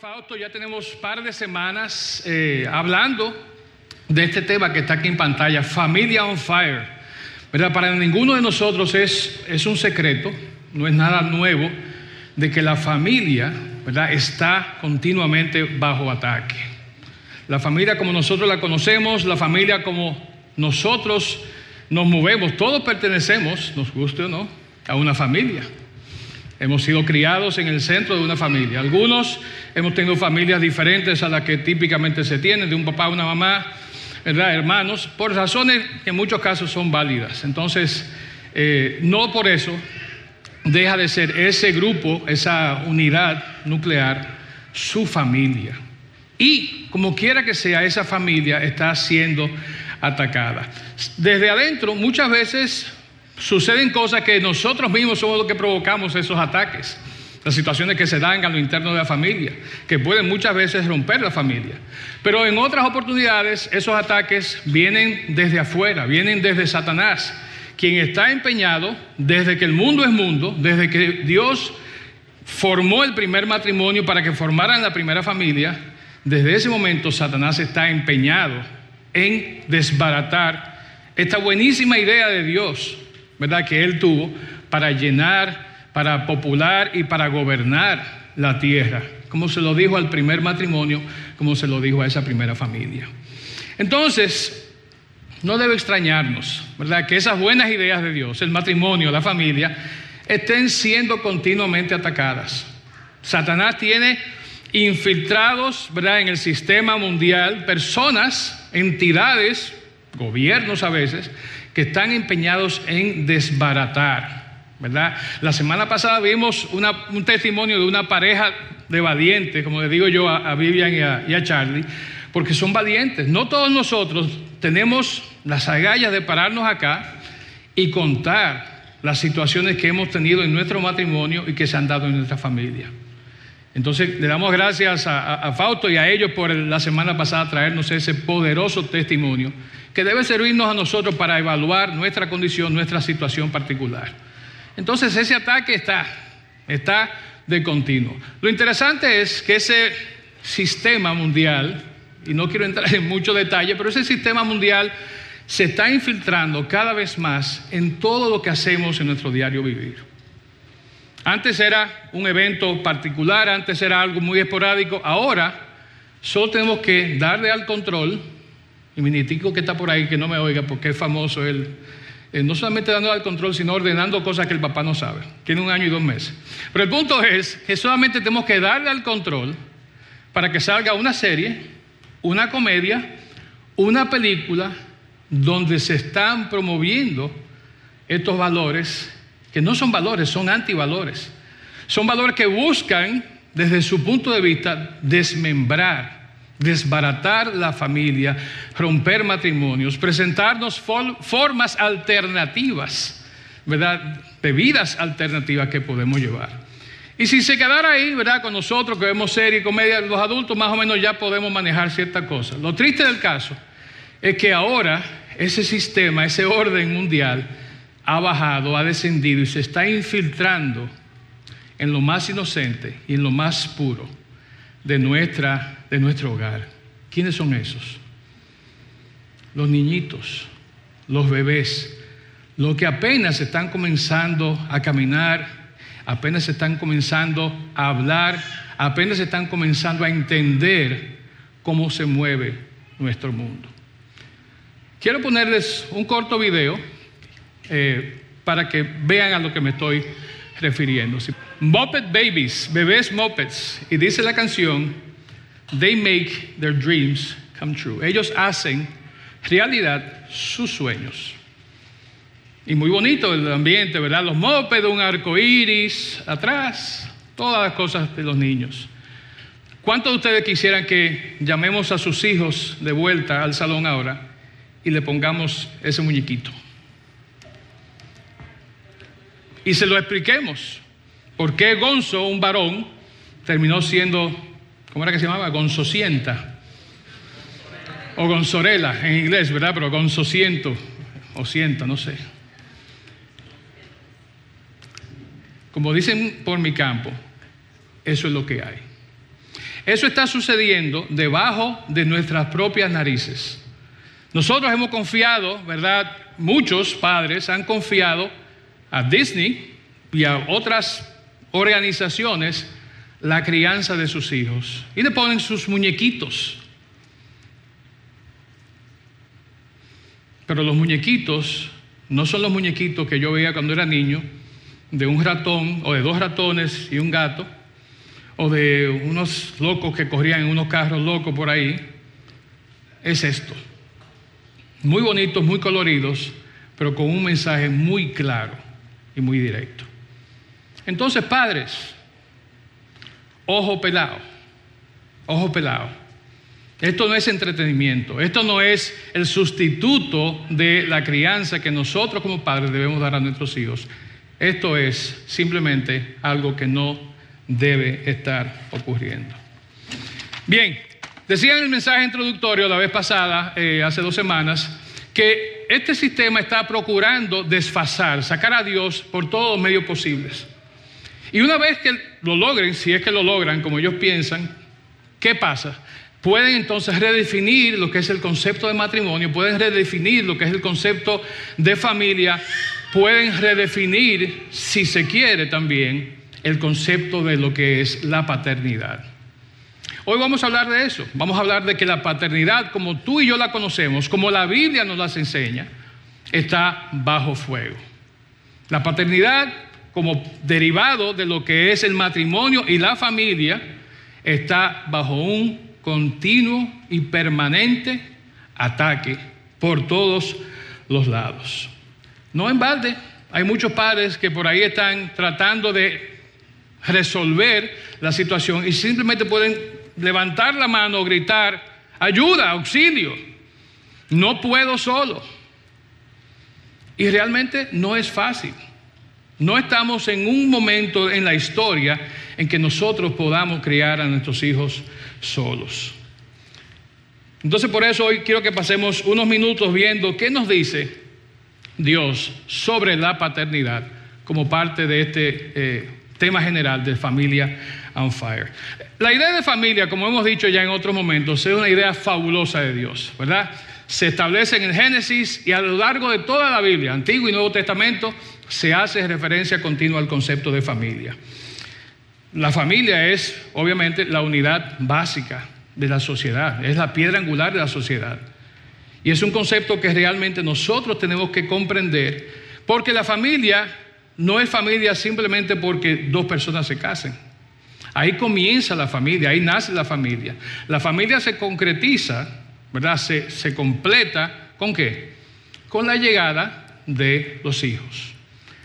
Fausto, ya tenemos par de semanas eh, hablando de este tema que está aquí en pantalla, Familia on Fire. ¿Verdad? Para ninguno de nosotros es, es un secreto, no es nada nuevo, de que la familia ¿verdad? está continuamente bajo ataque. La familia como nosotros la conocemos, la familia como nosotros nos movemos, todos pertenecemos, nos guste o no, a una familia. Hemos sido criados en el centro de una familia. Algunos hemos tenido familias diferentes a las que típicamente se tienen, de un papá, una mamá, hermanos, por razones que en muchos casos son válidas. Entonces, eh, no por eso deja de ser ese grupo, esa unidad nuclear, su familia. Y como quiera que sea, esa familia está siendo atacada. Desde adentro, muchas veces suceden cosas que nosotros mismos somos los que provocamos esos ataques. Las situaciones que se dan a lo interno de la familia, que pueden muchas veces romper la familia. Pero en otras oportunidades esos ataques vienen desde afuera, vienen desde Satanás, quien está empeñado desde que el mundo es mundo, desde que Dios formó el primer matrimonio para que formaran la primera familia, desde ese momento Satanás está empeñado en desbaratar esta buenísima idea de Dios ¿verdad? Que él tuvo para llenar, para popular y para gobernar la tierra, como se lo dijo al primer matrimonio, como se lo dijo a esa primera familia. Entonces, no debe extrañarnos, ¿verdad? Que esas buenas ideas de Dios, el matrimonio, la familia, estén siendo continuamente atacadas. Satanás tiene infiltrados, ¿verdad? En el sistema mundial personas, entidades, gobiernos a veces, que están empeñados en desbaratar. ¿verdad? La semana pasada vimos un testimonio de una pareja de valientes, como le digo yo a, Vivian y a, Charlie, porque son valientes. No todos nosotros tenemos las agallas de pararnos acá y contar las situaciones que hemos tenido en nuestro matrimonio y que se han dado en nuestra familia. Entonces le damos gracias a, Fausto y a ellos por la semana pasada traernos ese poderoso testimonio que debe servirnos a nosotros para evaluar nuestra condición, nuestra situación particular. Entonces ese ataque está, está de continuo. Lo interesante es que ese sistema mundial, y no quiero entrar en mucho detalle, pero ese sistema mundial se está infiltrando cada vez más en todo lo que hacemos en nuestro diario vivir. Antes era un evento particular, antes era algo muy esporádico, ahora solo tenemos que darle al control y minitico que está por ahí, que no me oiga porque es famoso él, eh, no solamente dando al control, sino ordenando cosas que el papá no sabe. Tiene un año y dos meses. Pero el punto es que solamente tenemos que darle al control para que salga una serie, una comedia, una película donde se están promoviendo estos valores que no son valores, son antivalores. Son valores que buscan, desde su punto de vista, desmembrar desbaratar la familia, romper matrimonios, presentarnos formas alternativas, ¿verdad? Bebidas alternativas que podemos llevar. Y si se quedara ahí, ¿verdad? Con nosotros que vemos serie y comedia, los adultos más o menos ya podemos manejar ciertas cosas. Lo triste del caso es que ahora ese sistema, ese orden mundial ha bajado, ha descendido y se está infiltrando en lo más inocente y en lo más puro de, nuestra, de nuestro hogar. ¿Quiénes son esos? Los niñitos, los bebés, los que apenas están comenzando a caminar, apenas están comenzando a hablar, apenas están comenzando a entender cómo se mueve nuestro mundo. Quiero ponerles un corto video eh, para que vean a lo que me estoy refiriendo. Muppet Babies, bebés Muppets. Y dice la canción, They make their dreams come true. Ellos hacen realidad sus sueños. Y muy bonito el ambiente, ¿verdad? Los Muppets, un arco iris atrás, todas las cosas de los niños. ¿Cuántos de ustedes quisieran que llamemos a sus hijos de vuelta al salón ahora y le pongamos ese muñequito? Y se lo expliquemos. ¿Por qué Gonzo, un varón, terminó siendo, ¿cómo era que se llamaba? Gonzocienta. O Gonzorela en inglés, ¿verdad? Pero Gonzociento o ciento, no sé. Como dicen por mi campo, eso es lo que hay. eso está sucediendo debajo de nuestras propias narices. Nosotros hemos confiado, ¿verdad? Muchos padres han confiado a Disney y a otras organizaciones la crianza de sus hijos. Y le ponen sus muñequitos. Pero los muñequitos no son los muñequitos que yo veía cuando era niño, de un ratón o de dos ratones y un gato, o de unos locos que corrían en unos carros locos por ahí. Es esto. Muy bonitos, muy coloridos, pero con un mensaje muy claro muy directo. Entonces, padres, ojo pelado, ojo pelado. Esto no es entretenimiento, esto no es el sustituto de la crianza que nosotros como padres debemos dar a nuestros hijos. Esto es simplemente algo que no debe estar ocurriendo. Bien, decía en el mensaje introductorio la vez pasada, eh, hace dos semanas, que este sistema está procurando desfasar, sacar a Dios por todos los medios posibles. Y una vez que lo logren, si es que lo logran como ellos piensan, ¿qué pasa? Pueden entonces redefinir lo que es el concepto de matrimonio, pueden redefinir lo que es el concepto de familia, pueden redefinir, si se quiere también, el concepto de lo que es la paternidad. Hoy vamos a hablar de eso, vamos a hablar de que la paternidad, como tú y yo la conocemos, como la Biblia nos las enseña, está bajo fuego. La paternidad como derivado de lo que es el matrimonio y la familia, está bajo un continuo y permanente ataque por todos los lados. No en balde, hay muchos padres que por ahí están tratando de resolver la situación y simplemente pueden levantar la mano gritar, ayuda, auxilio, no puedo solo. Y realmente no es fácil. No estamos en un momento en la historia en que nosotros podamos criar a nuestros hijos solos. Entonces por eso hoy quiero que pasemos unos minutos viendo qué nos dice Dios sobre la paternidad como parte de este eh, tema general de familia La idea de familia, como hemos dicho ya en otros momentos, es una idea fabulosa de Dios, ¿verdad? Se establece en el Génesis y a lo largo de toda la Biblia, Antiguo y Nuevo Testamento, se hace referencia continua al concepto de familia. La familia es, obviamente, la unidad básica de la sociedad, es la piedra angular de la sociedad. Y es un concepto que realmente nosotros tenemos que comprender, porque la familia no es familia simplemente porque dos personas se casen. Ahí comienza la familia, ahí nace la familia. La familia se concretiza, ¿verdad? Se, se completa con qué? Con la llegada de los hijos.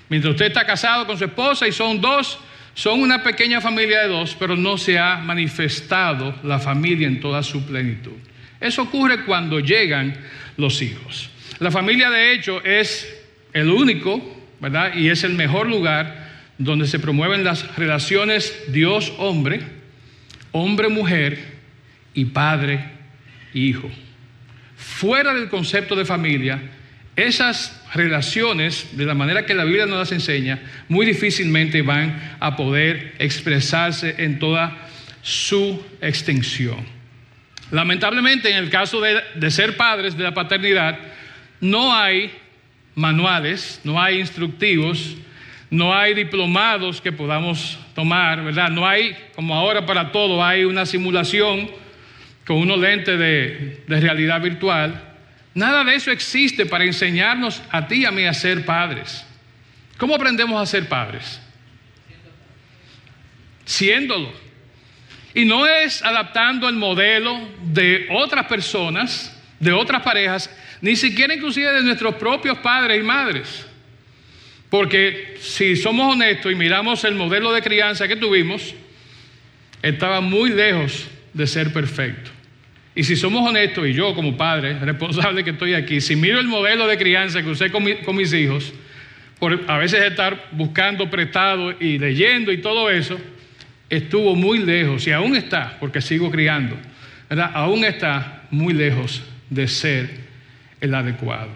Mientras usted está casado con su esposa y son dos, son una pequeña familia de dos, pero no se ha manifestado la familia en toda su plenitud. Eso ocurre cuando llegan los hijos. La familia, de hecho, es el único, ¿verdad? Y es el mejor lugar donde se promueven las relaciones Dios-hombre, hombre-mujer y padre-hijo. Fuera del concepto de familia, esas relaciones, de la manera que la Biblia nos las enseña, muy difícilmente van a poder expresarse en toda su extensión. Lamentablemente, en el caso de, de, ser padres de la paternidad, no hay manuales, no hay instructivos, no hay diplomados que podamos tomar, ¿verdad? No hay, como ahora para todo, hay una simulación con unos lentes de, realidad virtual Nada de eso existe para enseñarnos a ti y a mí a ser padres. ¿Cómo aprendemos a ser padres? Siéndolo. Y no es adaptando el modelo de otras personas, de otras parejas, ni siquiera inclusive de nuestros propios padres y madres. Porque si somos honestos y miramos el modelo de crianza que tuvimos, estaba muy lejos de ser perfecto. Y si somos honestos, y yo como padre responsable que estoy aquí, si miro el modelo de crianza que usé con, mis hijos, por a veces estar buscando prestado y leyendo y todo eso, estuvo muy lejos, y aún está, porque sigo criando, aún está muy lejos de ser el adecuado.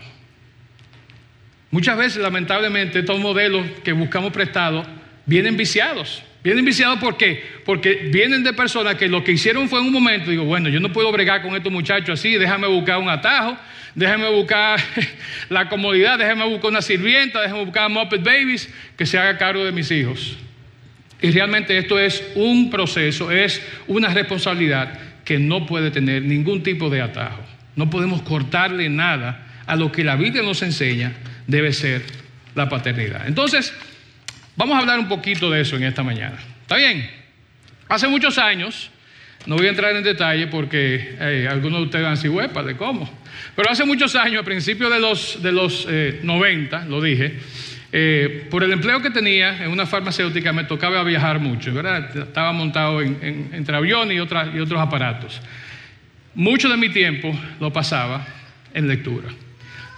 Muchas veces, lamentablemente, estos modelos que buscamos prestados vienen viciados, Vienen viciados ¿por qué? Porque vienen de personas que lo que hicieron fue en un momento, digo, bueno, yo no puedo bregar con estos muchachos así, déjame buscar un atajo, déjame buscar la comodidad, déjame buscar una sirvienta, déjame buscar Muppet Babies que se haga cargo de mis hijos. Y realmente esto es un proceso, es una responsabilidad que no puede tener ningún tipo de atajo. No podemos cortarle nada a lo que la Biblia nos enseña debe ser la paternidad. Entonces, vamos a hablar un poquito de eso en esta mañana. ¿Está bien? Hace muchos años, no voy a entrar en detalle porque eh, algunos de ustedes van a decir, huepa, ¿de cómo? Pero hace muchos años, a principios de los, de los 90, eh, lo dije, eh, por el empleo que tenía en una farmacéutica me tocaba viajar mucho, ¿verdad? Estaba montado en, entre aviones y, y otros aparatos. Mucho de mi tiempo lo pasaba en lectura.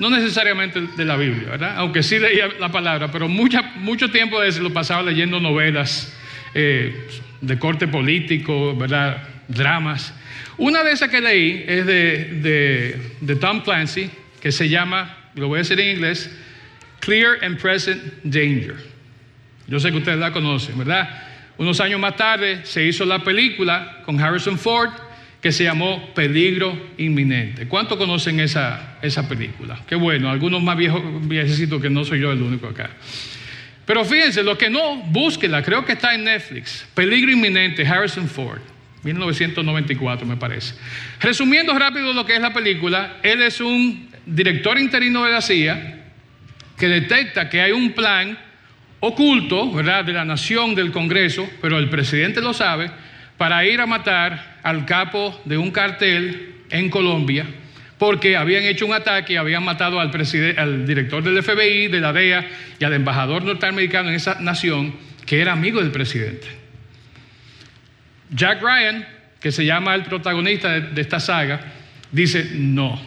No necesariamente de la Biblia, ¿verdad? Aunque sí leía la palabra, pero mucho tiempo de lo pasaba leyendo novelas eh, de corte político, ¿verdad? Dramas. Una de esas que leí es de, de Tom Clancy, que se llama, lo voy a decir en inglés, Clear and Present Danger. Yo sé que ustedes la conocen, ¿verdad? Unos años más tarde se hizo la película con Harrison Ford que se llamó Peligro Inminente. ¿Cuántos conocen esa, esa película? Qué bueno, algunos más viejos, viejecitos que no soy yo el único acá. Pero fíjense, los que no, búsquenla, creo que está en Netflix. Peligro Inminente, Harrison Ford, 1994 me parece. Resumiendo rápido lo que es la película, él es un director interino de la CIA que detecta que hay un plan oculto, ¿verdad?, de la nación, del Congreso, pero el presidente lo sabe, para ir a matar al capo de un cartel en Colombia, porque habían hecho un ataque habían matado al, al director del FBI, de la DEA y al embajador norteamericano en esa nación, que era amigo del presidente. Jack Ryan, que se llama el protagonista de esta saga, dice, no,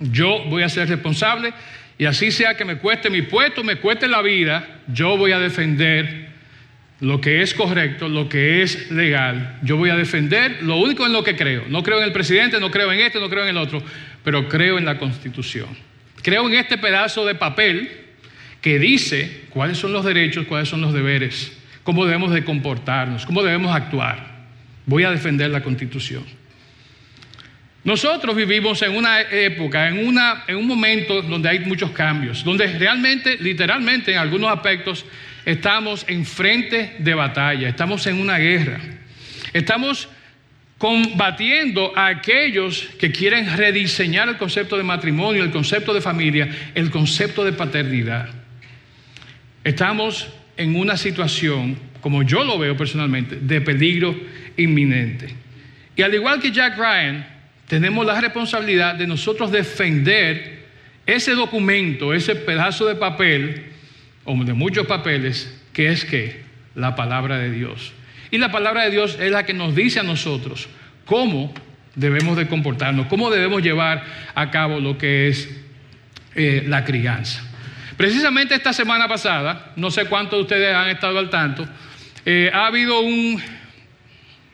yo voy a ser responsable y así sea que me cueste mi puesto, me cueste la vida, yo voy a defender lo que es correcto, lo que es legal. Yo voy a defender lo único en lo que creo. No creo en el presidente, no creo en este, no creo en el otro, pero creo en la constitución. Creo en este pedazo de papel que dice cuáles son los derechos, cuáles son los deberes, cómo debemos de comportarnos, cómo debemos actuar. Voy a defender la constitución. Nosotros vivimos en una época, en, una, en un momento donde hay muchos cambios, donde realmente, literalmente, en algunos aspectos, estamos en frente de batalla, estamos en una guerra. Estamos combatiendo a aquellos que quieren rediseñar el concepto de matrimonio, el concepto de familia, el concepto de paternidad. Estamos en una situación, como yo lo veo personalmente, de peligro inminente. Y al igual que Jack Ryan, tenemos la responsabilidad de nosotros defender ese documento, ese pedazo de papel, o de muchos papeles, que es que la palabra de Dios. Y la palabra de Dios es la que nos dice a nosotros cómo debemos de comportarnos, cómo debemos llevar a cabo lo que es eh, la crianza. Precisamente esta semana pasada, no sé cuántos de ustedes han estado al tanto, eh, ha habido un,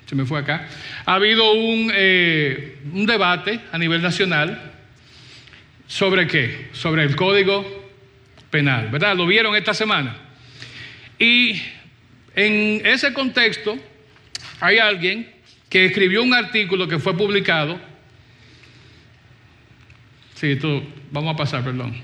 se me fue acá, ha habido un, eh, un debate a nivel nacional sobre qué, sobre el código penal, ¿verdad? Lo vieron esta semana. Y en ese contexto hay alguien que escribió un artículo que fue publicado. Sí, esto vamos a pasar, perdón.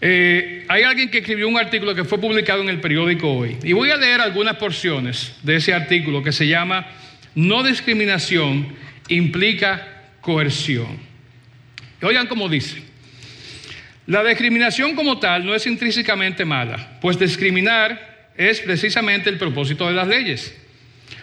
Eh, hay alguien que escribió un artículo que fue publicado en el periódico Hoy. Y voy a leer algunas porciones de ese artículo que se llama No discriminación implica coerción. Oigan cómo dice. La discriminación como tal no es intrínsecamente mala, pues discriminar es precisamente el propósito de las leyes.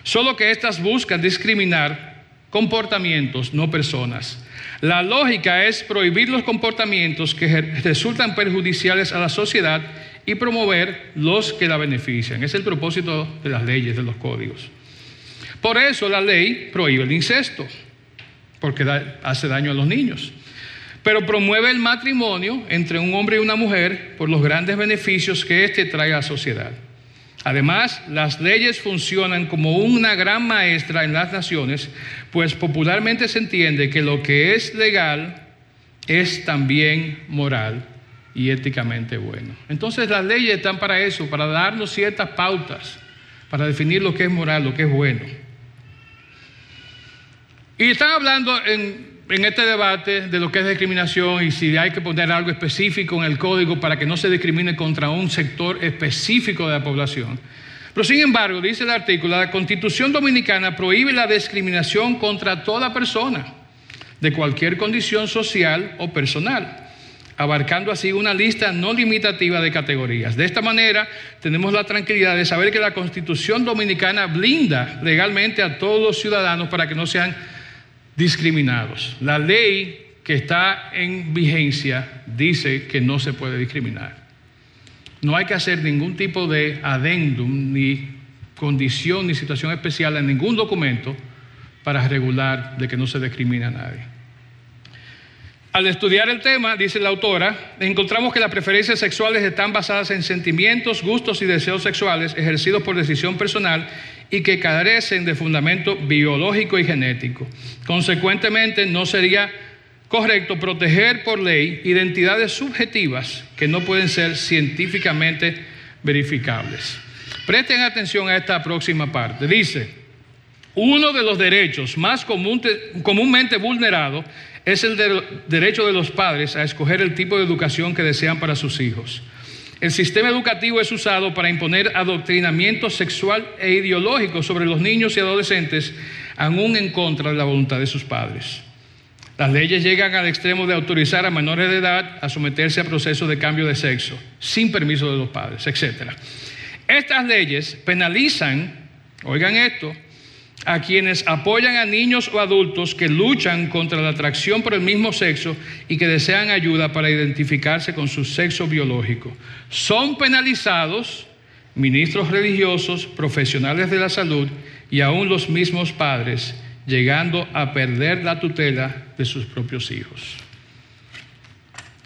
Solo que éstas buscan discriminar comportamientos, no personas. La lógica es prohibir los comportamientos que resultan perjudiciales a la sociedad y promover los que la benefician. Es el propósito de las leyes, de los códigos. Por eso la ley prohíbe el incesto, porque hace daño a los niños. Pero promueve el matrimonio entre un hombre y una mujer por los grandes beneficios que éste trae a la sociedad. Además, las leyes funcionan como una gran maestra en las naciones, pues popularmente se entiende que lo que es legal es también moral y éticamente bueno. Entonces las leyes están para eso, para darnos ciertas pautas, para definir lo que es moral, lo que es bueno. Y están hablando en, en este debate de lo que es discriminación y si hay que poner algo específico en el código para que no se discrimine contra un sector específico de la población. Pero sin embargo, dice el artículo, la Constitución Dominicana prohíbe la discriminación contra toda persona de cualquier condición social o personal, abarcando así una lista no limitativa de categorías. De esta manera, tenemos la tranquilidad de saber que la Constitución Dominicana blinda legalmente a todos los ciudadanos para que no sean discriminados. La ley que está en vigencia dice que no se puede discriminar. No hay que hacer ningún tipo de adendum, ni condición, ni situación especial en ningún documento para regular de que no se discrimina a nadie. Al estudiar el tema, dice la autora, encontramos que las preferencias sexuales están basadas en sentimientos, gustos y deseos sexuales ejercidos por decisión personal y que carecen de fundamento biológico y genético. Consecuentemente, no sería correcto proteger por ley identidades subjetivas que no pueden ser científicamente verificables. Presten atención a esta próxima parte. Dice, uno de los derechos más comúnmente vulnerados es el derecho de los padres a escoger el tipo de educación que desean para sus hijos. El sistema educativo es usado para imponer adoctrinamiento sexual e ideológico sobre los niños y adolescentes, aún en contra de la voluntad de sus padres. Las leyes llegan al extremo de autorizar a menores de edad a someterse a procesos de cambio de sexo, sin permiso de los padres, etc. Estas leyes penalizan, oigan esto, a quienes apoyan a niños o adultos que luchan contra la atracción por el mismo sexo y que desean ayuda para identificarse con su sexo biológico. Son penalizados ministros religiosos, profesionales de la salud y aún los mismos padres llegando a perder la tutela de sus propios hijos.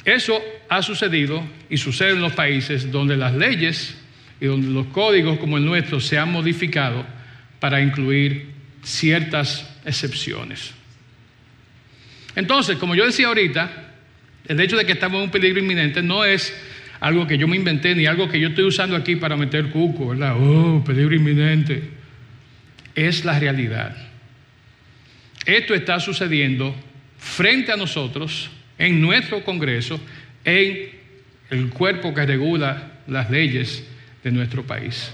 Eso ha sucedido y sucede en los países donde las leyes y donde los códigos como el nuestro se han modificado para incluir ciertas excepciones. Entonces, como yo decía ahorita, el hecho de que estamos en un peligro inminente no es algo que yo me inventé ni algo que yo estoy usando aquí para meter cuco, ¿verdad? Oh, peligro inminente. Es la realidad. Esto está sucediendo frente a nosotros, en nuestro Congreso, en el cuerpo que regula las leyes de nuestro país.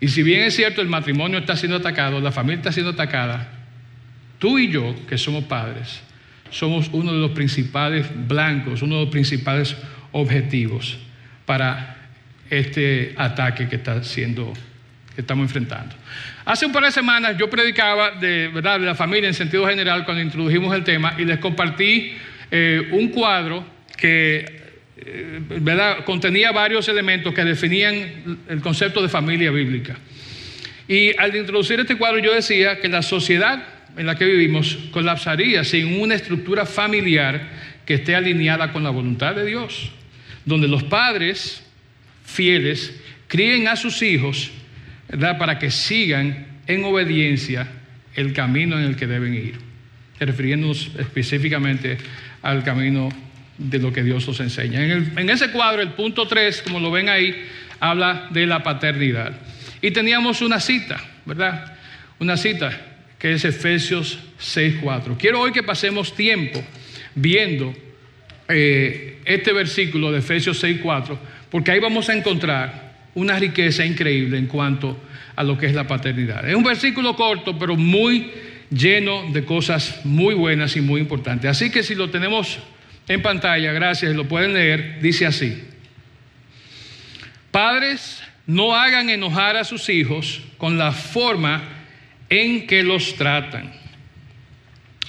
Y si bien es cierto, el matrimonio está siendo atacado, la familia está siendo atacada, tú y yo, que somos padres, somos uno de los principales blancos, uno de los principales objetivos para este ataque que está siendo estamos enfrentando. Hace un par de semanas yo predicaba de, ¿verdad? de la familia en sentido general cuando introdujimos el tema y les compartí eh, un cuadro que eh, contenía varios elementos que definían el concepto de familia bíblica. Y al introducir este cuadro yo decía que la sociedad en la que vivimos colapsaría sin una estructura familiar que esté alineada con la voluntad de Dios, donde los padres fieles críen a sus hijos para que sigan en obediencia el camino en el que deben ir, refiriéndonos específicamente al camino de lo que Dios nos enseña. En, ese cuadro, el punto 3, como lo ven ahí, habla de la paternidad. Y teníamos una cita, ¿verdad? Una cita que es Efesios 6.4. Quiero hoy que pasemos tiempo viendo eh, este versículo de Efesios 6.4, porque ahí vamos a encontrar una riqueza increíble en cuanto a lo que es la paternidad. Es un versículo corto, pero muy lleno de cosas muy buenas y muy importantes. Así que si lo tenemos en pantalla, gracias, lo pueden leer, dice así. Padres, no hagan enojar a sus hijos con la forma en que los tratan.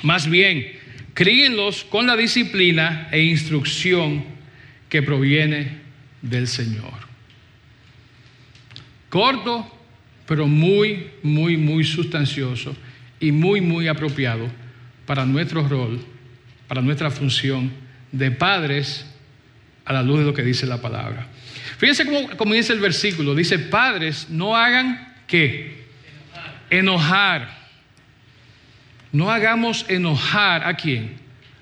Más bien, críenlos con la disciplina e instrucción que proviene del Señor. Corto, pero muy, muy, muy sustancioso y muy, muy apropiado para nuestro rol, para nuestra función de padres a la luz de lo que dice la palabra. Fíjense cómo, dice el versículo. Dice, padres, no hagan qué? Enojar. No hagamos enojar a quién?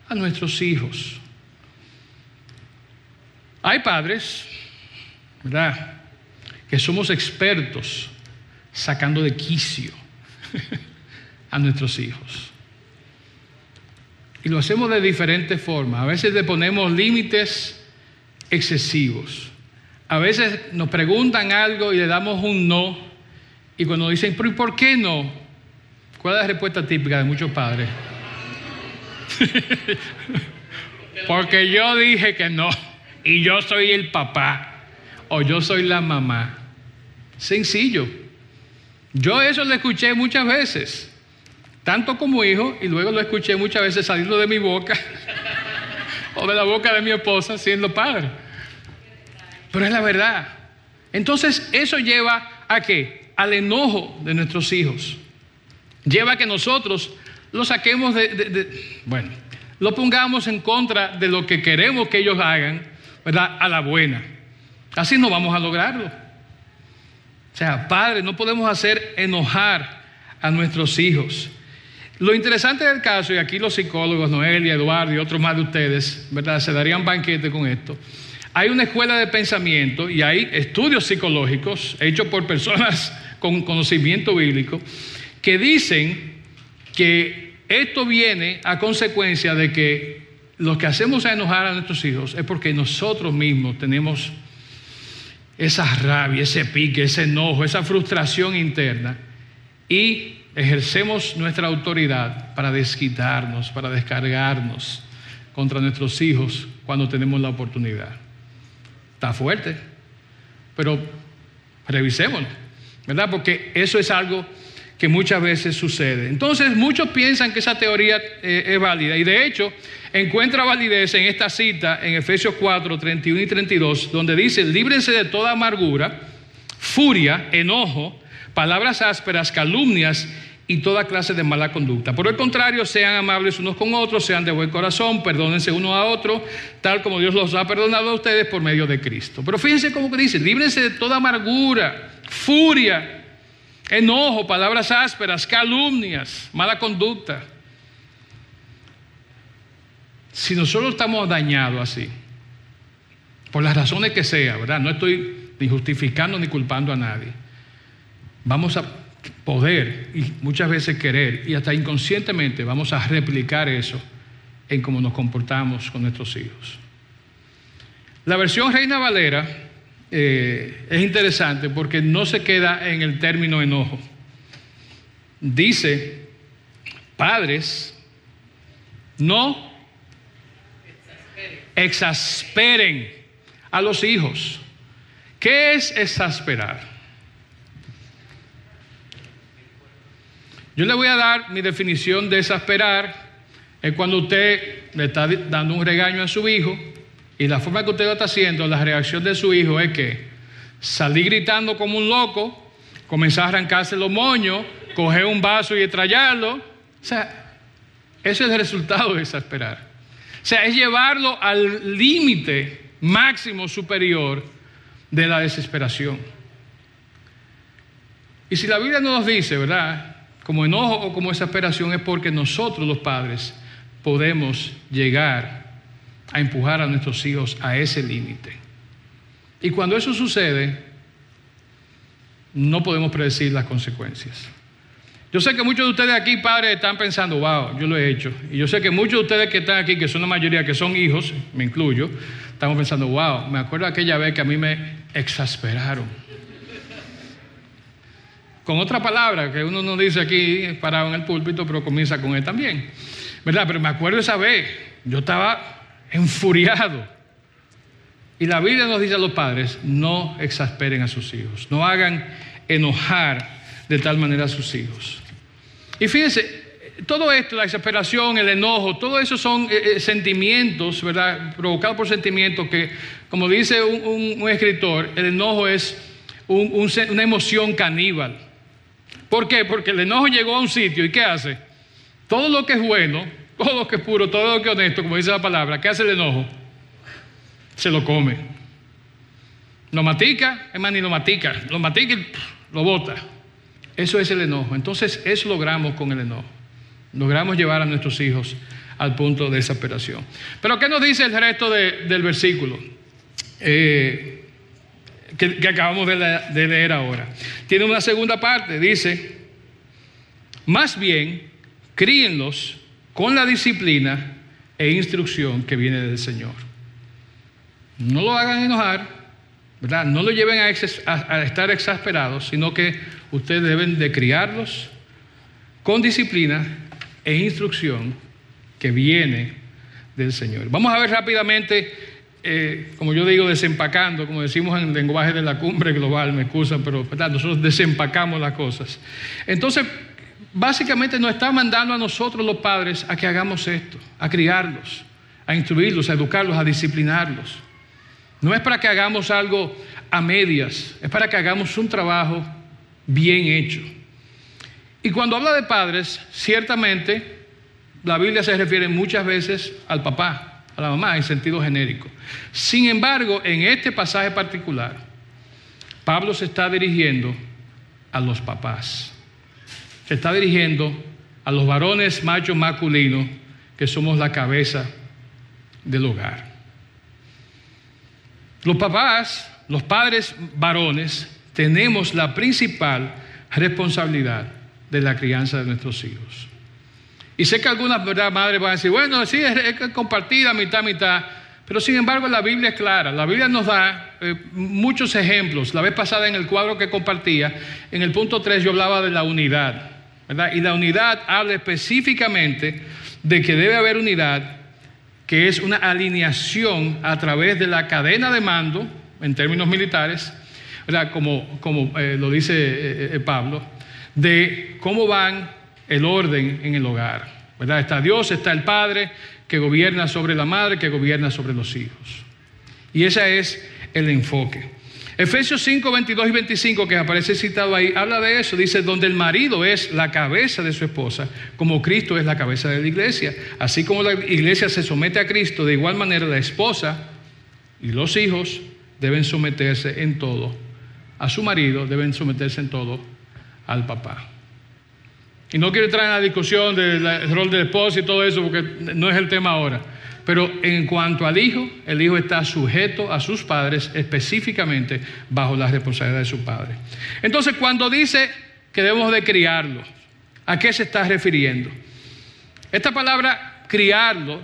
A nuestros hijos. Hay padres, ¿verdad? que somos expertos sacando de quicio a nuestros hijos. Y lo hacemos de diferentes formas. A veces le ponemos límites excesivos. A veces nos preguntan algo y le damos un no. Y cuando dicen, ¿pero por qué no? ¿Cuál es la respuesta típica de muchos padres? Porque yo dije que no. Y yo soy el papá. O yo soy la mamá. Sencillo. Yo eso lo escuché muchas veces. Tanto como hijo. Y luego lo escuché muchas veces saliendo de mi boca. o de la boca de mi esposa siendo padre. Pero es la verdad. Entonces eso lleva a qué? Al enojo de nuestros hijos. Lleva a que nosotros lo saquemos de, bueno, lo pongamos en contra de lo que queremos que ellos hagan, ¿verdad? A la buena. Así no vamos a lograrlo. O sea, padres, no podemos hacer enojar a nuestros hijos. Lo interesante del caso, y aquí los psicólogos, Noelia, Eduardo y otros más de ustedes, ¿verdad? Se darían banquete con esto. Hay una escuela de pensamiento y hay estudios psicológicos hechos por personas con conocimiento bíblico que dicen que esto viene a consecuencia de que lo que hacemos a enojar a nuestros hijos es porque nosotros mismos tenemos esa rabia, ese pique, ese enojo, esa frustración interna y ejercemos nuestra autoridad para desquitarnos, para descargarnos contra nuestros hijos cuando tenemos la oportunidad. Está fuerte, pero revisémoslo, ¿verdad? Porque eso es algo que muchas veces sucede. Entonces, muchos piensan que esa teoría eh, es válida y de hecho encuentra validez en esta cita en Efesios 4, 31 y 32, donde dice, líbrense de toda amargura, furia, enojo, palabras ásperas, calumnias y toda clase de mala conducta. Por el contrario, sean amables unos con otros, sean de buen corazón, perdónense uno a otro, tal como Dios los ha perdonado a ustedes por medio de Cristo. Pero fíjense cómo dice, líbrense de toda amargura, furia, enojo, palabras ásperas, calumnias, mala conducta. Si nosotros estamos dañados así, por las razones que sea, ¿verdad? No estoy ni justificando ni culpando a nadie. Vamos a poder y muchas veces querer y hasta inconscientemente vamos a replicar eso en cómo nos comportamos con nuestros hijos. La versión Reina Valera eh, es interesante porque no se queda en el término enojo. Dice, padres, no exasperen a los hijos. ¿Qué es exasperar? Yo le voy a dar mi definición de exasperar. Es cuando usted le está dando un regaño a su hijo y la forma que usted lo está haciendo, la reacción de su hijo es que salir gritando como un loco, comenzar a arrancarse los moños, coger un vaso y estrellarlo. O sea, ese es el resultado de exasperar. O sea, es llevarlo al límite máximo superior de la desesperación. Y si la Biblia no nos dice, ¿verdad? Como enojo o como exasperación es porque nosotros los padres podemos llegar a empujar a nuestros hijos a ese límite. Y cuando eso sucede, no podemos predecir las consecuencias. Yo sé que muchos de ustedes aquí, padres, están pensando, wow, yo lo he hecho. Y yo sé que muchos de ustedes que están aquí, que son la mayoría, que son hijos, me incluyo, estamos pensando, wow, me acuerdo aquella vez que a mí me exasperaron con otra palabra que uno no dice aquí parado en el púlpito, pero comienza con él también. ¿Verdad? Pero me acuerdo esa vez, yo estaba enfuriado. Y la Biblia nos dice a los padres, no exasperen a sus hijos, no hagan enojar de tal manera a sus hijos. Y fíjense, todo esto, la exasperación, el enojo, todo eso son eh, eh, sentimientos, ¿verdad? Provocados por sentimientos que, como dice un, escritor, el enojo es una emoción caníbal. ¿Por qué? Porque el enojo llegó a un sitio y ¿qué hace? Todo lo que es bueno, todo lo que es puro, todo lo que es honesto, como dice la palabra, ¿qué hace el enojo? Se lo come. Lo matica, es más, ni lo matica, lo matica y lo bota. Eso es el enojo. Entonces, eso logramos con el enojo. Logramos llevar a nuestros hijos al punto de desesperación. Pero, ¿qué nos dice el resto del versículo? Eh, que, acabamos de, leer ahora. Tiene una segunda parte, dice, más bien, críenlos con la disciplina e instrucción que viene del Señor. No lo hagan enojar, ¿verdad? No lo lleven a, estar exasperados, sino que ustedes deben de criarlos con disciplina e instrucción que viene del Señor. Vamos a ver rápidamente, eh, como yo digo, desempacando, como decimos en el lenguaje de la cumbre global, me excusan, pero nosotros desempacamos las cosas. Entonces, básicamente nos está mandando a nosotros los padres a que hagamos esto, a criarlos, a instruirlos, a educarlos, a disciplinarlos. No es para que hagamos algo a medias, es para que hagamos un trabajo bien hecho. Y cuando habla de padres, ciertamente la Biblia se refiere muchas veces al papá, a la mamá en sentido genérico. Sin embargo, en este pasaje particular, Pablo se está dirigiendo a los papás. Se está dirigiendo a los varones machos masculinos que somos la cabeza del hogar. Los papás, los padres varones, tenemos la principal responsabilidad de la crianza de nuestros hijos. Y sé que algunas madres van a decir, bueno, sí, es, compartida mitad, mitad, pero sin embargo la Biblia es clara. La Biblia nos da eh, muchos ejemplos. La vez pasada en el cuadro que compartía, en el punto 3 yo hablaba de la unidad, ¿verdad? Y la unidad habla específicamente de que debe haber unidad que es una alineación a través de la cadena de mando, en términos militares, como, como eh, lo dice eh, Pablo, de cómo van el orden en el hogar. ¿verdad? Está Dios, está el Padre, que gobierna sobre la madre, que gobierna sobre los hijos. Y ese es el enfoque. Efesios 5, 22 y 25, que aparece citado ahí, habla de eso. Dice, donde el marido es la cabeza de su esposa, como Cristo es la cabeza de la iglesia. Así como la iglesia se somete a Cristo, de igual manera la esposa y los hijos deben someterse en todo. A su marido deben someterse en todo al papá. Y no quiero entrar en la discusión del rol del esposo y todo eso, porque no es el tema ahora. Pero en cuanto al hijo, el hijo está sujeto a sus padres específicamente bajo la responsabilidad de su padre. Entonces, cuando dice que debemos de criarlo, ¿a qué se está refiriendo? Esta palabra criarlo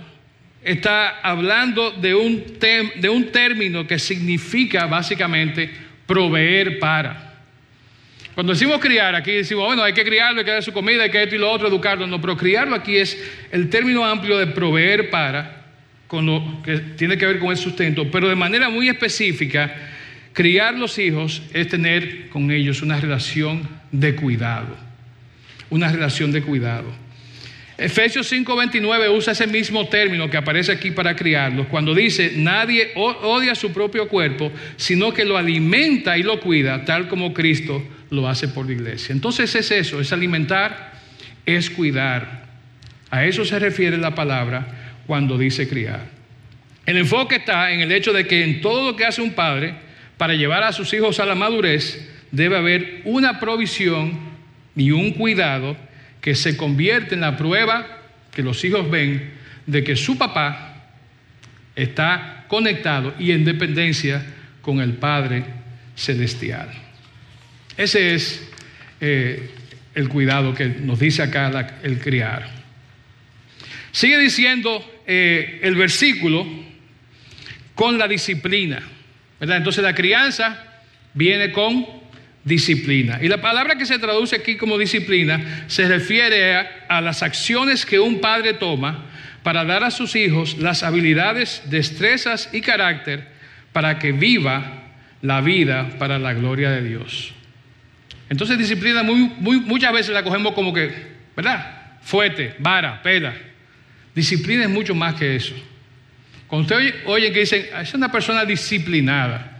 está hablando de de un término que significa básicamente proveer para. Cuando decimos criar, aquí decimos, bueno, hay que criarlo, hay que dar su comida, hay que esto y lo otro, educarlo. No, pero criarlo aquí es el término amplio de proveer para con lo que tiene que ver con el sustento, pero de manera muy específica, criar los hijos es tener con ellos una relación de cuidado, una relación de cuidado. Efesios 5:29 usa ese mismo término que aparece aquí para criarlos, cuando dice, nadie odia su propio cuerpo, sino que lo alimenta y lo cuida, tal como Cristo lo hace por la iglesia. Entonces es eso, es alimentar, es cuidar. A eso se refiere la palabra cuando dice criar. El enfoque está en el hecho de que en todo lo que hace un padre para llevar a sus hijos a la madurez debe haber una provisión y un cuidado que se convierte en la prueba que los hijos ven de que su papá está conectado y en dependencia con el Padre Celestial. Ese es eh, el cuidado que nos dice acá el criar. Sigue diciendo eh, el versículo con la disciplina. ¿verdad? Entonces la crianza viene con disciplina. Y la palabra que se traduce aquí como disciplina se refiere a, las acciones que un padre toma para dar a sus hijos las habilidades, destrezas y carácter para que viva la vida para la gloria de Dios. Entonces disciplina muchas veces la cogemos como que, ¿verdad? Fuerte, vara, pela. Disciplina es mucho más que eso. Cuando usted oye, que dicen, ah, es una persona disciplinada,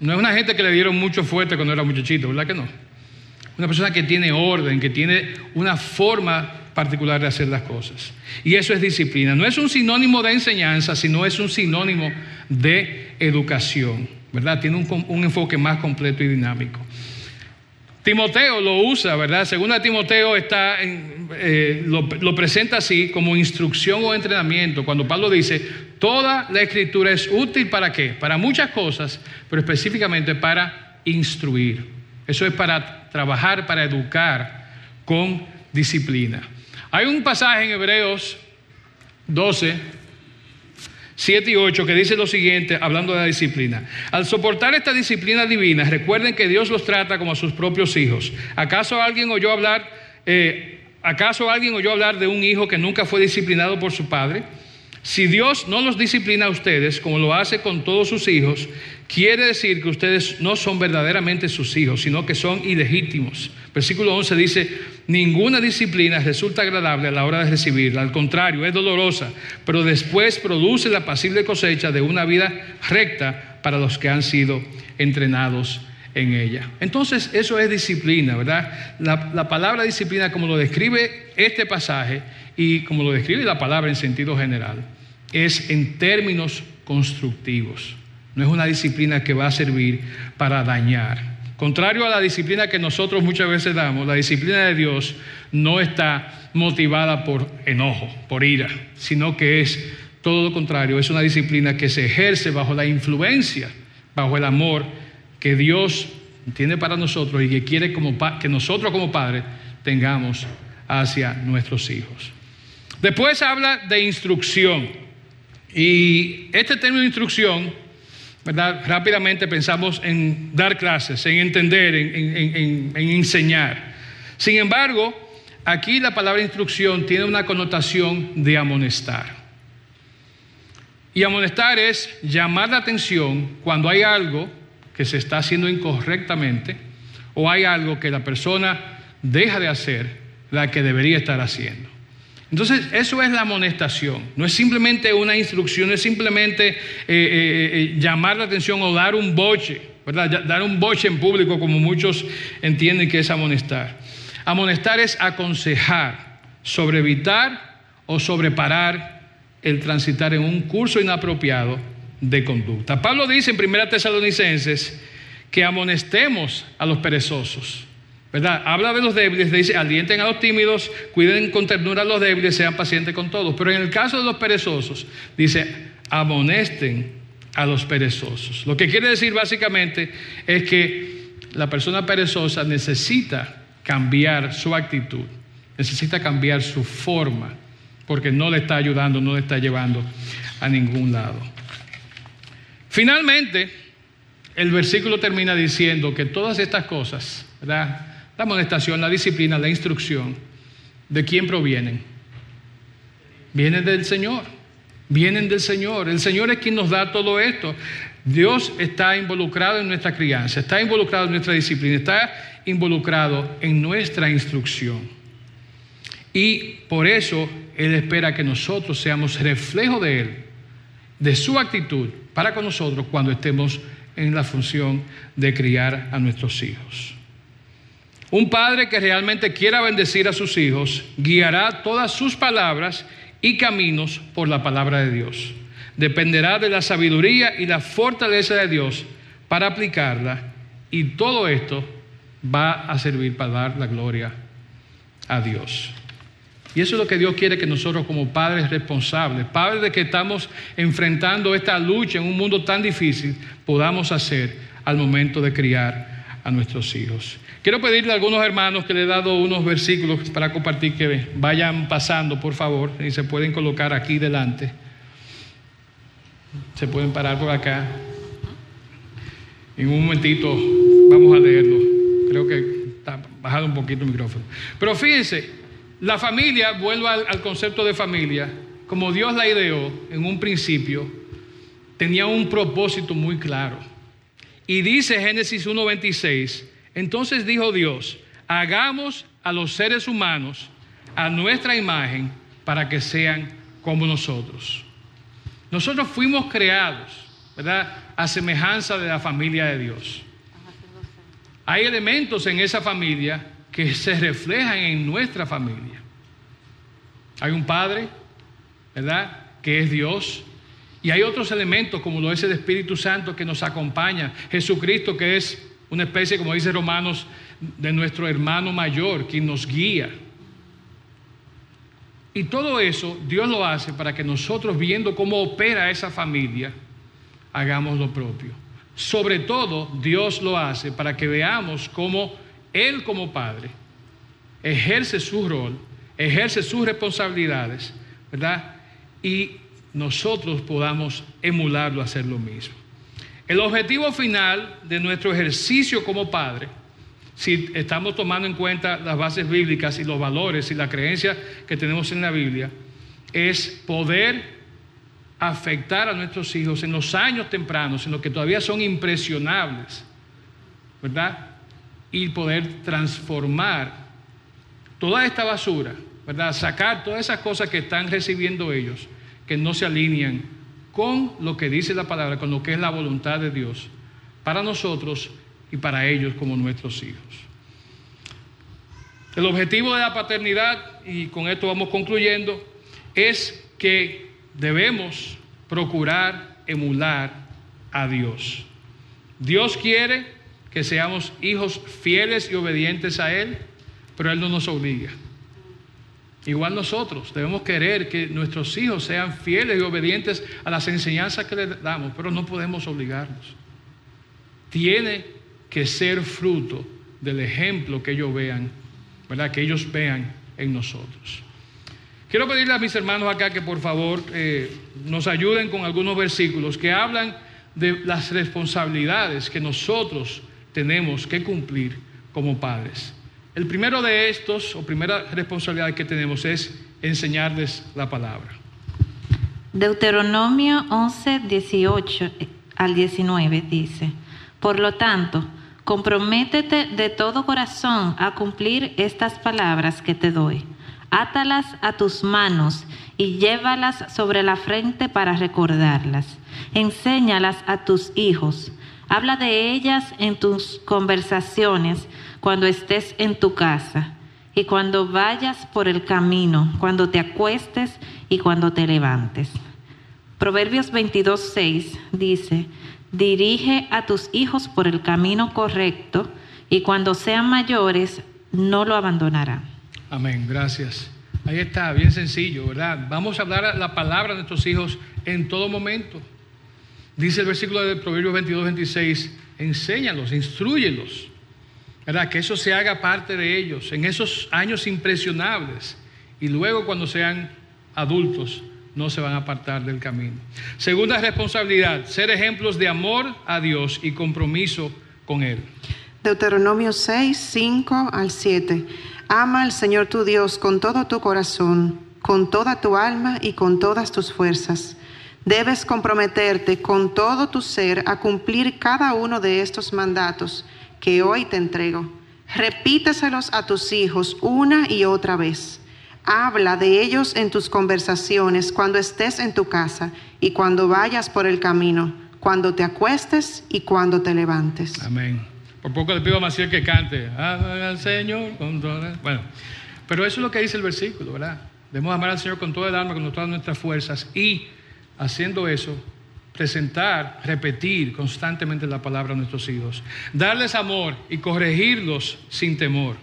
no es una gente que le dieron mucho fuerte cuando era muchachito, ¿verdad que no? Una persona que tiene orden, que tiene una forma particular de hacer las cosas. Y eso es disciplina. No es un sinónimo de enseñanza, sino es un sinónimo de educación, ¿verdad? Tiene un, enfoque más completo y dinámico. Timoteo lo usa, ¿verdad? Segunda Timoteo está eh, lo, presenta así como instrucción o entrenamiento. Cuando Pablo dice, Toda la escritura es útil para qué? Para muchas cosas, pero específicamente para instruir. Eso es para trabajar, para educar con disciplina. Hay un pasaje en Hebreos 12, 7 y 8 que dice lo siguiente, hablando de la disciplina. Al soportar esta disciplina divina, recuerden que Dios los trata como a sus propios hijos. ¿Acaso alguien oyó hablar, eh, acaso alguien oyó hablar de un hijo que nunca fue disciplinado por su padre? Si Dios no los disciplina a ustedes como lo hace con todos sus hijos, quiere decir que ustedes no son verdaderamente sus hijos, sino que son ilegítimos. Versículo 11 dice, ninguna disciplina resulta agradable a la hora de recibirla, al contrario, es dolorosa, pero después produce la pasible cosecha de una vida recta para los que han sido entrenados en ella. Entonces, eso es disciplina, ¿verdad? La, la palabra disciplina, como lo describe este pasaje y como lo describe la palabra en sentido general, es en términos constructivos. No es una disciplina que va a servir para dañar. Contrario a la disciplina que nosotros muchas veces damos, la disciplina de Dios no está motivada por enojo, por ira, sino que es todo lo contrario, es una disciplina que se ejerce bajo la influencia, bajo el amor que Dios tiene para nosotros y que quiere como que nosotros como padres tengamos hacia nuestros hijos. Después habla de instrucción. Y este término de instrucción, ¿verdad? Rápidamente pensamos en dar clases, en entender, en, en enseñar. Sin embargo, aquí la palabra instrucción tiene una connotación de amonestar. Y amonestar es llamar la atención cuando hay algo que se está haciendo incorrectamente o hay algo que la persona deja de hacer la que debería estar haciendo. Entonces, eso es la amonestación. No es simplemente una instrucción, es simplemente eh, eh, eh, llamar la atención o dar un boche, ¿verdad? Dar un boche en público, como muchos entienden que es amonestar. Amonestar es aconsejar sobre evitar o sobreparar el transitar en un curso inapropiado de conducta. Pablo dice en 1 Tesalonicenses que amonestemos a los perezosos. ¿Verdad? Habla de los débiles, dice, alienten a los tímidos, cuiden con ternura a los débiles, sean pacientes con todos. Pero en el caso de los perezosos, dice, amonesten a los perezosos. Lo que quiere decir básicamente es que la persona perezosa necesita cambiar su actitud, necesita cambiar su forma, porque no le está ayudando, no le está llevando a ningún lado. Finalmente, el versículo termina diciendo que todas estas cosas, ¿verdad? La amonestación, la disciplina, la instrucción, ¿de quién provienen? Vienen del Señor, vienen del Señor. El Señor es quien nos da todo esto. Dios está involucrado en nuestra crianza, está involucrado en nuestra disciplina, está involucrado en nuestra instrucción. Y por eso Él espera que nosotros seamos reflejo de Él, de su actitud para con nosotros cuando estemos en la función de criar a nuestros hijos. Un padre que realmente quiera bendecir a sus hijos guiará todas sus palabras y caminos por la palabra de Dios. Dependerá de la sabiduría y la fortaleza de Dios para aplicarla y todo esto va a servir para dar la gloria a Dios. Y eso es lo que Dios quiere que nosotros como padres responsables, padres de que estamos enfrentando esta lucha en un mundo tan difícil, podamos hacer al momento de criar a nuestros hijos. Quiero pedirle a algunos hermanos que le he dado unos versículos para compartir que vayan pasando, por favor, y se pueden colocar aquí delante. Se pueden parar por acá. En un momentito vamos a leerlo. Creo que está bajado un poquito el micrófono. Pero fíjense, la familia, vuelvo al, al concepto de familia, como Dios la ideó en un principio, tenía un propósito muy claro. Y dice Génesis 1.26, entonces dijo Dios, hagamos a los seres humanos a nuestra imagen para que sean como nosotros. Nosotros fuimos creados, ¿verdad? A semejanza de la familia de Dios. Hay elementos en esa familia que se reflejan en nuestra familia. Hay un Padre, ¿verdad? Que es Dios. Y hay otros elementos como lo es el Espíritu Santo que nos acompaña. Jesucristo que es una especie, como dice Romanos, de nuestro hermano mayor, quien nos guía. Y todo eso Dios lo hace para que nosotros, viendo cómo opera esa familia, hagamos lo propio. Sobre todo, Dios lo hace para que veamos cómo Él como Padre ejerce su rol, ejerce sus responsabilidades, ¿verdad? Y nosotros podamos emularlo, hacer lo mismo. El objetivo final de nuestro ejercicio como Padre, si estamos tomando en cuenta las bases bíblicas y los valores y la creencia que tenemos en la Biblia, es poder afectar a nuestros hijos en los años tempranos, en los que todavía son impresionables, ¿verdad? Y poder transformar toda esta basura, ¿verdad? Sacar todas esas cosas que están recibiendo ellos, que no se alinean con lo que dice la palabra, con lo que es la voluntad de Dios, para nosotros y para ellos como nuestros hijos. El objetivo de la paternidad, y con esto vamos concluyendo, es que debemos procurar emular a Dios. Dios quiere que seamos hijos fieles y obedientes a Él pero Él no nos obliga. Igual nosotros debemos querer que nuestros hijos sean fieles y obedientes a las enseñanzas que les damos, pero no podemos obligarlos. Tiene que ser fruto del ejemplo que ellos vean, ¿verdad? Que ellos vean en nosotros. Quiero pedirle a mis hermanos acá que por favor eh, nos ayuden con algunos versículos que hablan de las responsabilidades que nosotros tenemos que cumplir como padres. El primero de estos, o primera responsabilidad que tenemos, es enseñarles la palabra. Deuteronomio 11, 18 al 19 dice, Por lo tanto, comprométete de todo corazón a cumplir estas palabras que te doy. Átalas a tus manos y llévalas sobre la frente para recordarlas. Enséñalas a tus hijos. Habla de ellas en tus conversaciones cuando estés en tu casa y cuando vayas por el camino, cuando te acuestes y cuando te levantes. Proverbios 22.6 dice, dirige a tus hijos por el camino correcto y cuando sean mayores no lo abandonarán. Amén, gracias. Ahí está, bien sencillo, ¿verdad? Vamos a hablar la palabra a nuestros hijos en todo momento. Dice el versículo de Proverbios 22, 26, enséñalos, instruyelos ¿verdad? Que eso se haga parte de ellos en esos años impresionables y luego cuando sean adultos no se van a apartar del camino. Segunda responsabilidad, ser ejemplos de amor a Dios y compromiso con Él. Deuteronomio 6, 5 al 7. Ama al Señor tu Dios con todo tu corazón, con toda tu alma y con todas tus fuerzas. Debes comprometerte con todo tu ser a cumplir cada uno de estos mandatos que hoy te entrego. Repíteselos a tus hijos una y otra vez. Habla de ellos en tus conversaciones cuando estés en tu casa y cuando vayas por el camino, cuando te acuestes y cuando te levantes. Amén. Por poco le pido a Maciel que cante. al Señor Bueno, pero eso es lo que dice el versículo, ¿verdad? Debemos amar al Señor con todo el alma, con todas nuestras fuerzas y haciendo eso presentar, repetir constantemente la palabra a nuestros hijos, darles amor y corregirlos sin temor.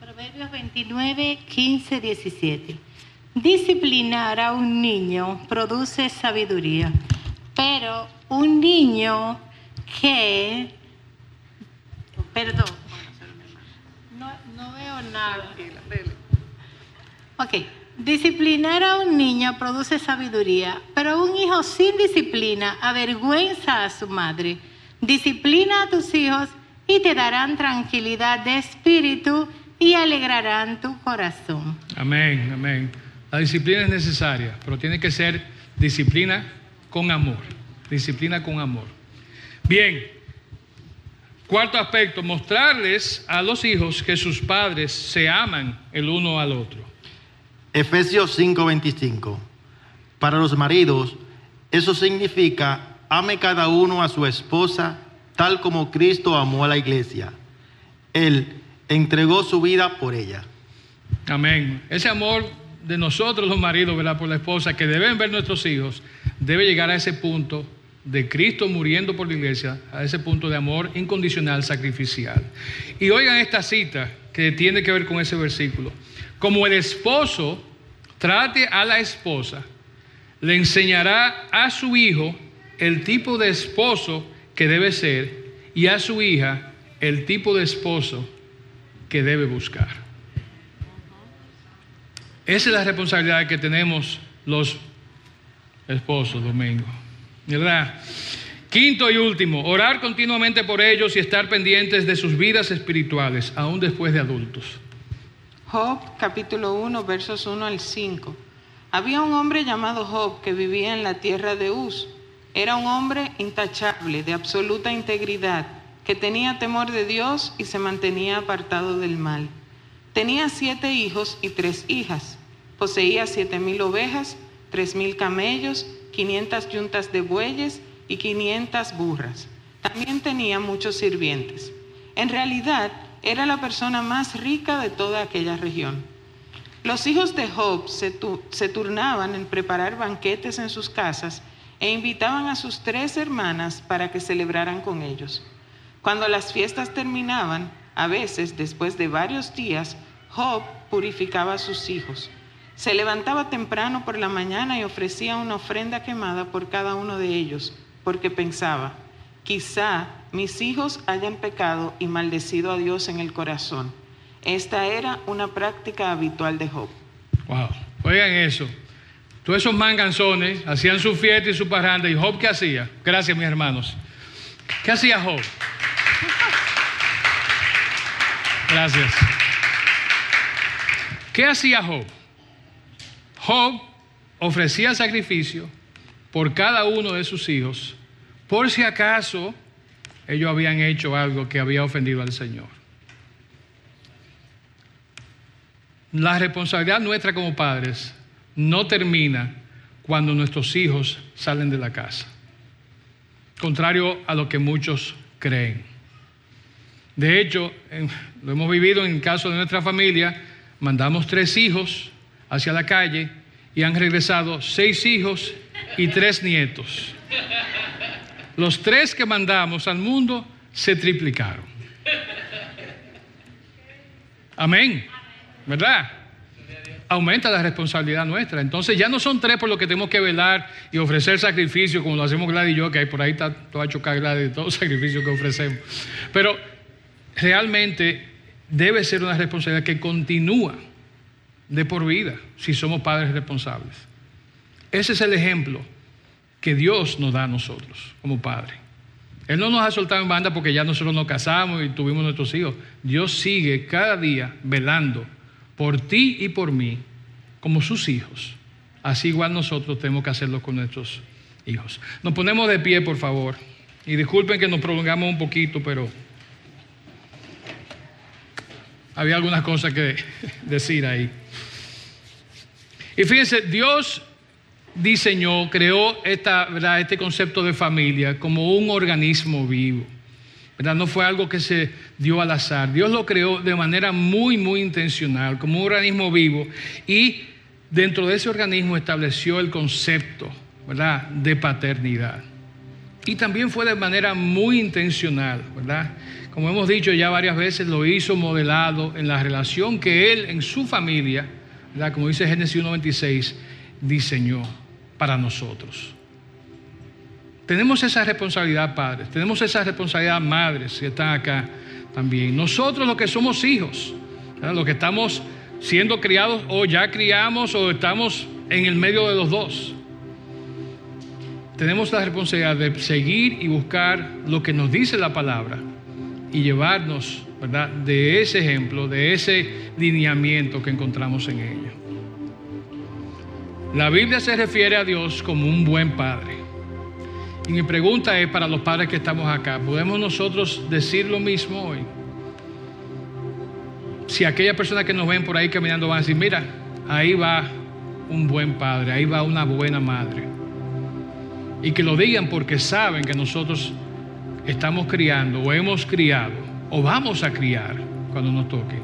Proverbios 29, 15, 17. Disciplinar a un niño produce sabiduría, pero un niño que... Perdón. No, no veo nada. Ok. Disciplinar a un niño produce sabiduría, pero un hijo sin disciplina avergüenza a su madre. Disciplina a tus hijos y te darán tranquilidad de espíritu y alegrarán tu corazón. Amén, amén. La disciplina es necesaria, pero tiene que ser disciplina con amor. Disciplina con amor. Bien, cuarto aspecto, mostrarles a los hijos que sus padres se aman el uno al otro. Efesios 5:25. Para los maridos, eso significa, ame cada uno a su esposa tal como Cristo amó a la iglesia. Él entregó su vida por ella. Amén. Ese amor de nosotros los maridos, ¿verdad? Por la esposa, que deben ver nuestros hijos, debe llegar a ese punto de Cristo muriendo por la iglesia, a ese punto de amor incondicional, sacrificial. Y oigan esta cita que tiene que ver con ese versículo. Como el esposo trate a la esposa, le enseñará a su hijo el tipo de esposo que debe ser y a su hija el tipo de esposo que debe buscar. Esa es la responsabilidad que tenemos los esposos, Domingo. ¿Verdad? Quinto y último, orar continuamente por ellos y estar pendientes de sus vidas espirituales, aún después de adultos. Job capítulo 1 versos 1 al 5. Había un hombre llamado Job que vivía en la tierra de Uz. Era un hombre intachable, de absoluta integridad, que tenía temor de Dios y se mantenía apartado del mal. Tenía siete hijos y tres hijas. Poseía siete mil ovejas, tres mil camellos, quinientas yuntas de bueyes y 500 burras. También tenía muchos sirvientes. En realidad, era la persona más rica de toda aquella región. Los hijos de Job se, se, turnaban en preparar banquetes en sus casas e invitaban a sus tres hermanas para que celebraran con ellos. Cuando las fiestas terminaban, a veces, después de varios días, Job purificaba a sus hijos. Se levantaba temprano por la mañana y ofrecía una ofrenda quemada por cada uno de ellos porque pensaba, quizá mis hijos hayan pecado y maldecido a Dios en el corazón. Esta era una práctica habitual de Job. Wow, oigan eso. Todos esos manganzones hacían su fiesta y su parranda. ¿Y Job qué hacía? Gracias, mis hermanos. ¿Qué hacía Job? Gracias. ¿Qué hacía Job? Job ofrecía sacrificio por cada uno de sus hijos, por si acaso ellos habían hecho algo que había ofendido al Señor. La responsabilidad nuestra como padres no termina cuando nuestros hijos salen de la casa, contrario a lo que muchos creen. De hecho, lo hemos vivido en el caso de nuestra familia, mandamos tres hijos hacia la calle y han regresado seis hijos y tres nietos. Los tres que mandamos al mundo se triplicaron. Amén. ¿Verdad? Aumenta la responsabilidad nuestra. Entonces ya no son tres por lo que tenemos que velar y ofrecer sacrificio, como lo hacemos Gladys y yo, que por ahí está toda chocada Gladys todo sacrificio que ofrecemos. Pero realmente debe ser una responsabilidad que continúa de por vida si somos padres responsables. Ese es el ejemplo que Dios nos da a nosotros como Padre. Él no nos ha soltado en banda porque ya nosotros nos casamos y tuvimos nuestros hijos. Dios sigue cada día velando por ti y por mí como sus hijos. Así igual nosotros tenemos que hacerlo con nuestros hijos. Nos ponemos de pie, por favor. Y disculpen que nos prolongamos un poquito, pero había algunas cosas que decir ahí. Y fíjense, Dios diseñó, creó este concepto de familia como un organismo vivo. ¿verdad? No fue algo que se dio al azar. Dios lo creó de manera muy, muy intencional, como un organismo vivo. Y dentro de ese organismo estableció el concepto ¿verdad? de paternidad. Y también fue de manera muy intencional, ¿verdad? Como hemos dicho ya varias veces, lo hizo modelado en la relación que él en su familia, ¿verdad? como dice Génesis 1.26, diseñó para nosotros. Tenemos esa responsabilidad, padres, tenemos esa responsabilidad, madres, que están acá también. Nosotros los que somos hijos, los que estamos siendo criados o ya criamos o estamos en el medio de los dos. Tenemos la responsabilidad de seguir y buscar lo que nos dice la palabra y llevarnos ¿verdad? de ese ejemplo, de ese lineamiento que encontramos en ella. La Biblia se refiere a Dios como un buen padre. Y mi pregunta es para los padres que estamos acá, ¿podemos nosotros decir lo mismo hoy? Si aquellas personas que nos ven por ahí caminando van a decir, mira, ahí va un buen padre, ahí va una buena madre. Y que lo digan porque saben que nosotros estamos criando o hemos criado o vamos a criar cuando nos toque,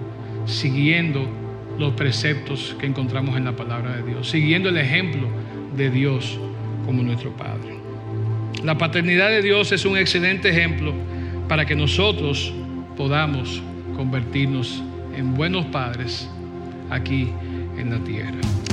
siguiendo los preceptos que encontramos en la palabra de Dios, siguiendo el ejemplo de Dios como nuestro Padre. La paternidad de Dios es un excelente ejemplo para que nosotros podamos convertirnos en buenos padres aquí en la tierra.